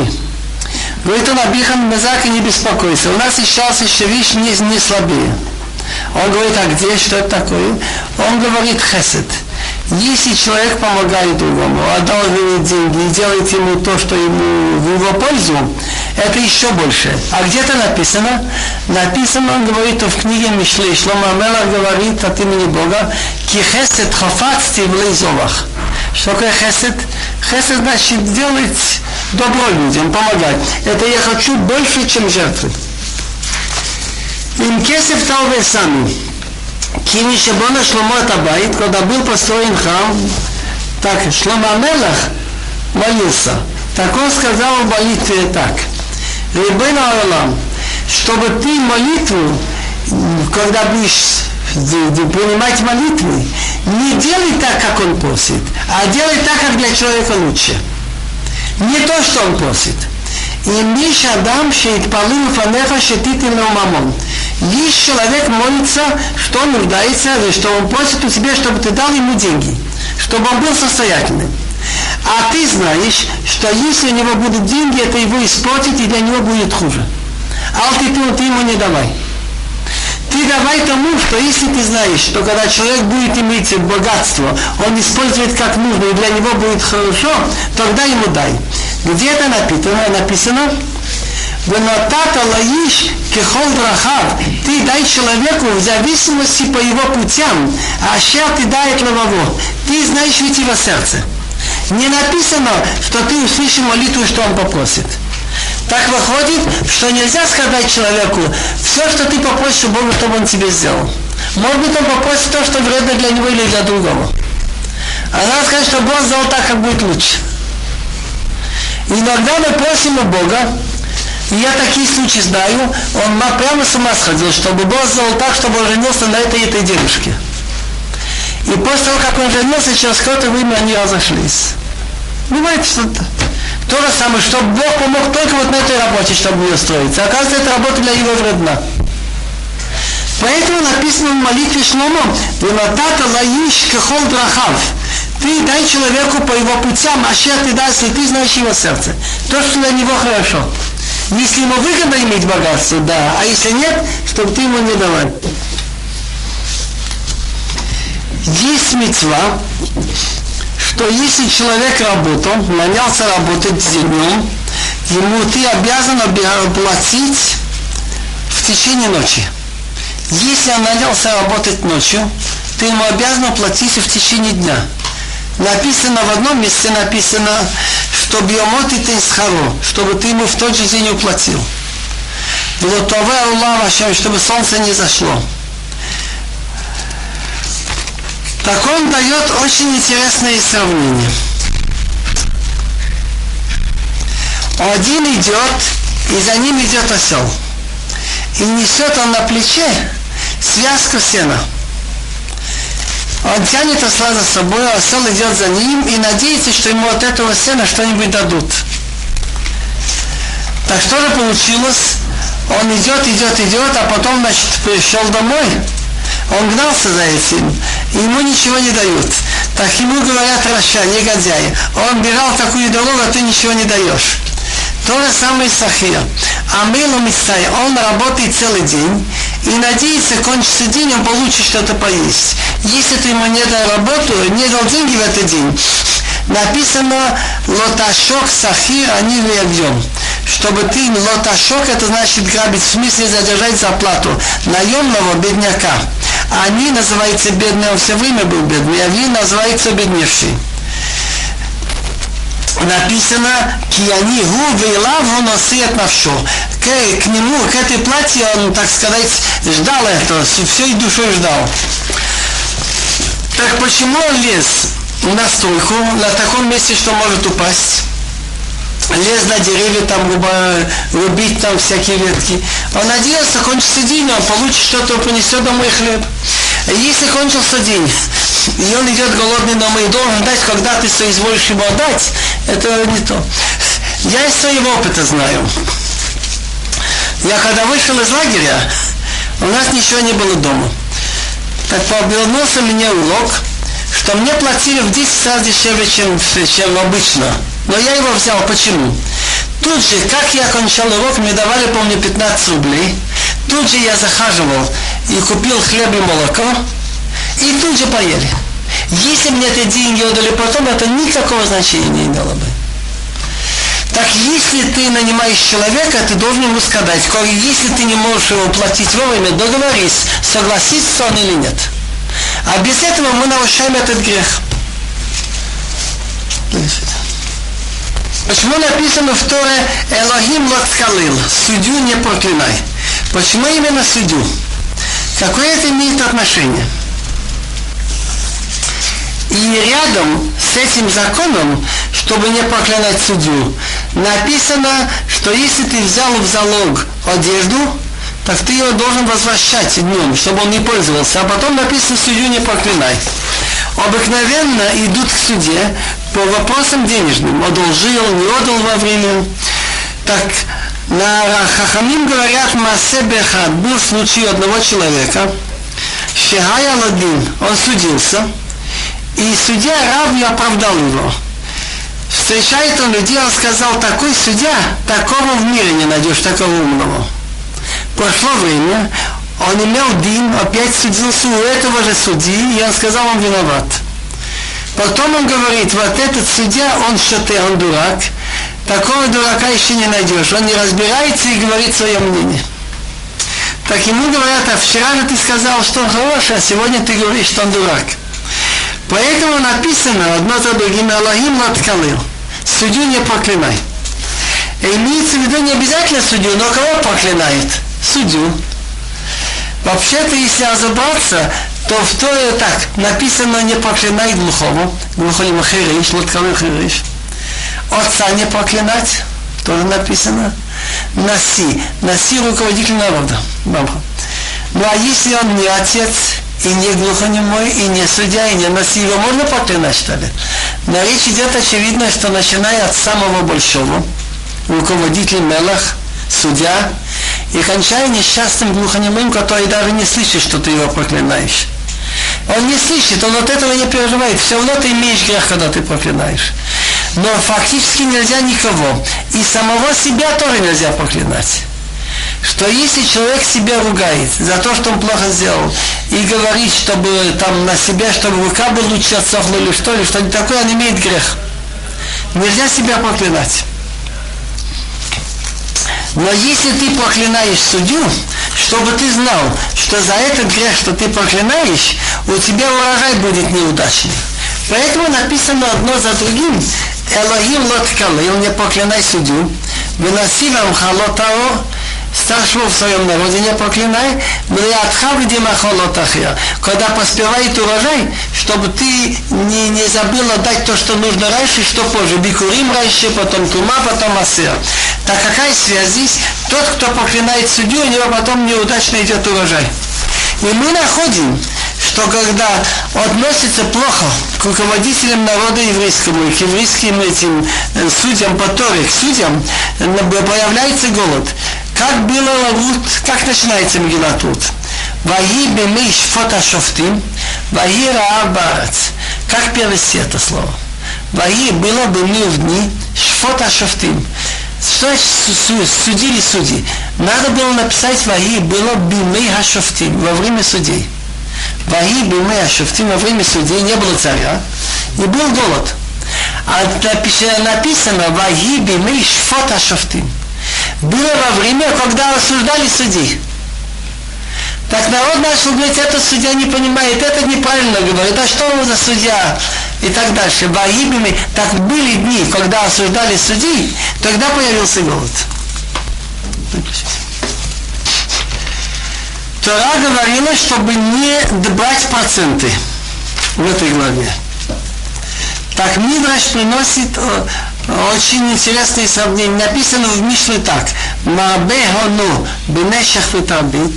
Он, Абихан Мезака, не беспокойся. У нас сейчас еще вещь не, не слабее. Он говорит, а где, что это такое? Он говорит, хесед. Если человек помогает другому, одалживает деньги и делает ему то, что ему в его пользу, это еще больше. А где-то написано? Написано, он говорит в книге Мишлей, Шлома Мела говорит от имени Бога, ки хесед хафацти в лейзовах. Что такое хесед? Хесед значит делать добро людям, помогать. Это я хочу больше, чем жертвы. Им кесев талве сами. Кини Шабона Шломо Табайт, когда был построен храм, так Шлома Мелах молился. Так он сказал в молитве так. Ребена Алам, чтобы ты молитву, когда будешь принимать молитвы, не делай так, как он просит, а делай так, как для человека лучше. Не то, что он просит. И Миша Адам Шейтпалил Фанеха Шетитин Мамон. Есть человек молится, что он нуждается, что он просит у тебя, чтобы ты дал ему деньги, чтобы он был состоятельным. А ты знаешь, что если у него будут деньги, это его испортит, и для него будет хуже. А ты, ты ему не давай. Ты давай тому, что если ты знаешь, что когда человек будет иметь богатство, он использует как нужно, и для него будет хорошо, тогда ему дай. Где это написано? Написано Венотата лаиш кехол драхав. Ты дай человеку в зависимости по его путям, а ща ты дает лавово. Ты знаешь ведь его сердце. Не написано, что ты услышишь молитву, что он попросит. Так выходит, что нельзя сказать человеку, все, что ты попросишь у Бога, чтобы он тебе сделал. Может быть, он попросит то, что вредно для него или для другого. А надо сказать, что Бог сделал так, как будет лучше. Иногда мы просим у Бога, и я такие случаи знаю, он прямо с ума сходил, чтобы Бог сделал так, чтобы он женился на этой этой девушке. И после того, как он женился, через какое-то время они разошлись. Понимаете, что -то? же самое, что Бог помог только вот на этой работе, чтобы ее устроиться. Оказывается, эта работа для его вредна. Поэтому написано в молитве Шломо, «Виматата лаиш кахол драхав». Ты дай человеку по его путям, а ща ты дай, если ты знаешь его сердце. То, что для него хорошо. Если ему выгодно иметь богатство, да, а если нет, чтобы ты ему не давал. Есть мецва, что если человек работал, нанялся работать днем, ему ты обязан платить в течение ночи. Если он нанялся работать ночью, ты ему обязан платить в течение дня. Написано в одном месте, написано, что биомот и тенсхаро, чтобы ты ему в тот же день уплатил. Аллах чтобы солнце не зашло. Так он дает очень интересное сравнение. Один идет, и за ним идет осел. И несет он на плече связку сена. Он тянет осла за собой, а осел идет за ним и надеется, что ему от этого сена что-нибудь дадут. Так что же получилось? Он идет, идет, идет, а потом, значит, пришел домой. Он гнался за этим, и ему ничего не дают. Так ему говорят Раша, негодяй. Он бежал такую дорогу, а ты ничего не даешь. То же самое Сахир. Амилу Мистай, он работает целый день и надеется, кончится день, он получит что-то поесть. Если ты ему не дал работу, не дал деньги в этот день, написано лоташок сахир, они объем. Чтобы ты лоташок, это значит грабить, в смысле задержать зарплату наемного бедняка. Они называются бедные, он все время был бедный, а вы называется беднейший написано «Кияни гу вейлав он осеет навшо». К, к нему, к этой платье он, так сказать, ждал это, всей душой ждал. Так почему он лез на стойку, на таком месте, что может упасть? Лез на деревья, там рубить там всякие ветки. Он надеялся, кончится день, он получит что-то, принесет домой хлеб. Если кончился день, и он идет голодный домой и должен дать, когда ты соизволишь ему отдать, это не то. Я из своего опыта знаю. Я когда вышел из лагеря, у нас ничего не было дома. Так повернулся мне урок, что мне платили в 10 раз дешевле, чем, чем обычно. Но я его взял. Почему? Тут же, как я кончал урок, мне давали, помню, 15 рублей. Тут же я захаживал и купил хлеб и молоко, и тут же поели. Если мне эти деньги отдали потом, это никакого значения не имело бы. Так если ты нанимаешь человека, ты должен ему сказать, если ты не можешь его платить вовремя, договорись, согласится он или нет. А без этого мы нарушаем этот грех. Почему написано в Торе Элохим Лоцкалил, судью не проклинай? Почему именно судью? Какое это имеет отношение? И рядом с этим законом, чтобы не проклинать судью, написано, что если ты взял в залог одежду, так ты ее должен возвращать днем, чтобы он не пользовался. А потом написано, судью не проклинай. Обыкновенно идут к суде по вопросам денежным. Одолжил, не отдал во время. Так, на Хахамим говорят, Масе Бехад, был случай одного человека, Шехая Ладин, он судился, и судья Рав оправдал его. Встречает он людей, он сказал, такой судья, такого в мире не найдешь, такого умного. Прошло время, он имел дин, опять судился у этого же судьи, и он сказал, он виноват. Потом он говорит, вот этот судья, он что-то, он дурак, Такого дурака еще не найдешь. Он не разбирается и говорит свое мнение. Так ему говорят, а вчера же ты сказал, что он хороший, а сегодня ты говоришь, что он дурак. Поэтому написано одно за другим, Аллахим латкалил. Судью не проклинай. И имеется в виду не обязательно судью, но кого проклинает? Судью. Вообще-то, если разобраться, то в то так, написано не проклинай глухого, глухой махириш, лоткалил хириш. Отца не проклинать, тоже написано. Наси, наси руководитель народа. Ну а если он не отец, и не глухонемой, и не судья, и не наси, его можно проклинать, что ли? Но речь идет очевидно, что начиная от самого большого, руководитель Мелах, судья, и кончая несчастным глухонемым, который даже не слышит, что ты его проклинаешь. Он не слышит, он от этого не переживает. Все равно ты имеешь грех, когда ты проклинаешь. Но фактически нельзя никого. И самого себя тоже нельзя проклинать. Что если человек себя ругает за то, что он плохо сделал, и говорит, чтобы там на себя, чтобы рука бы лучше отсохла или что, или что-нибудь такое, он имеет грех. Нельзя себя проклинать. Но если ты проклинаешь судью, чтобы ты знал, что за этот грех, что ты проклинаешь, у тебя урожай будет неудачный. Поэтому написано одно за другим. Элохим лоткалил, не проклинай судью. Выноси вам халотао, старшего в своем народе не проклинай, когда поспевает урожай, чтобы ты не, не забыл отдать то, что нужно раньше, что позже. Бикурим раньше, потом кума, потом асыр. Так какая связь здесь? Тот, кто проклинает судью, у него потом неудачно идет урожай. И мы находим, что когда относится плохо к руководителям народа еврейскому, к еврейским этим э, судьям по Торе, к судьям, э, появляется голод. Как было вот, как начинается Мегилат тут? Ваи бемей шфота шофтим, ваи раав. Как перевести это слово? Ваи было бы в дни шфота шофтим. Судили судьи? Надо было написать ваи было бимей хашофтим во время судей. Ваи бимей хашофтим во время судей не было царя и был голод. А написано ваи бимей шфота шофтим было во время, когда осуждали судей. Так народ начал говорить, это судья не понимает, это неправильно говорит, а что он за судья? И так дальше. Ваибими, так были дни, когда осуждали судей, тогда появился голод. Тора говорила, чтобы не брать проценты в этой главе. Так Мидраш приносит э, очень интересное сравнение. Написано в Мишле так. Мабе хону бенешах ветабит.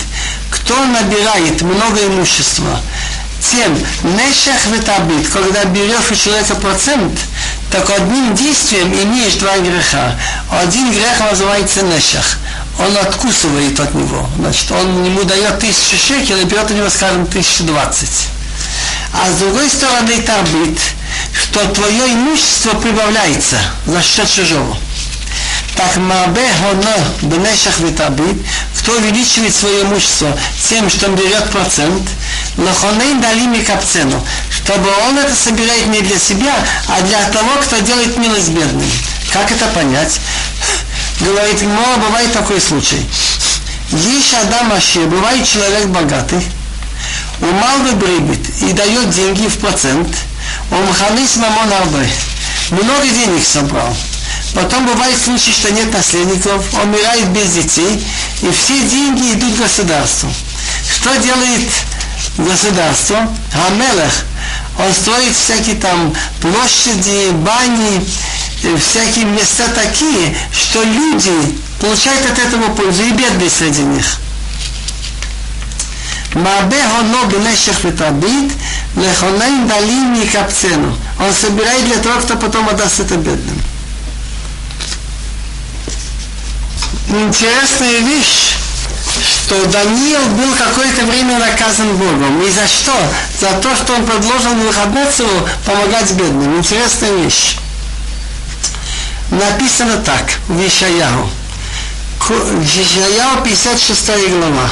Кто набирает много имущества, тем нешах ветабит, когда берешь у человека процент, так одним действием имеешь два греха. Один грех называется нешах. Он откусывает от него. Значит, он ему дает тысячу шекелей, берет у него, скажем, тысячу двадцать. А с другой стороны, табит, что твое имущество прибавляется за счет чужого. Так Мабе Хоно Бенешах Витабит, кто увеличивает свое имущество тем, что он берет процент, Лохонейн Далими Капцену, чтобы он это собирает не для себя, а для того, кто делает милость бедным. Как это понять? Говорит, мало бывает такой случай. Есть Адам Ашир, бывает человек богатый, умал бы брибит и дает деньги в процент – он маханис мамон. Много денег собрал. Потом бывает случай, что нет наследников, он умирает без детей, и все деньги идут государству. Что делает государство? Амелах. Он строит всякие там площади, бани, э, всякие места такие, что люди получают от этого пользу, и бедные среди них. Он собирает для того, кто потом отдаст это бедным. Интересная вещь, что Даниил был какое-то время наказан Богом. И за что? За то, что он предложил Мухаммедцеву помогать бедным. Интересная вещь. Написано так в Ишаяху. В Ишаяху 56 глава.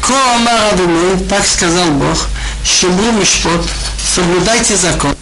Ко Амар Адуной, так сказал Бог, Шибу Мишпот, соблюдайте закон.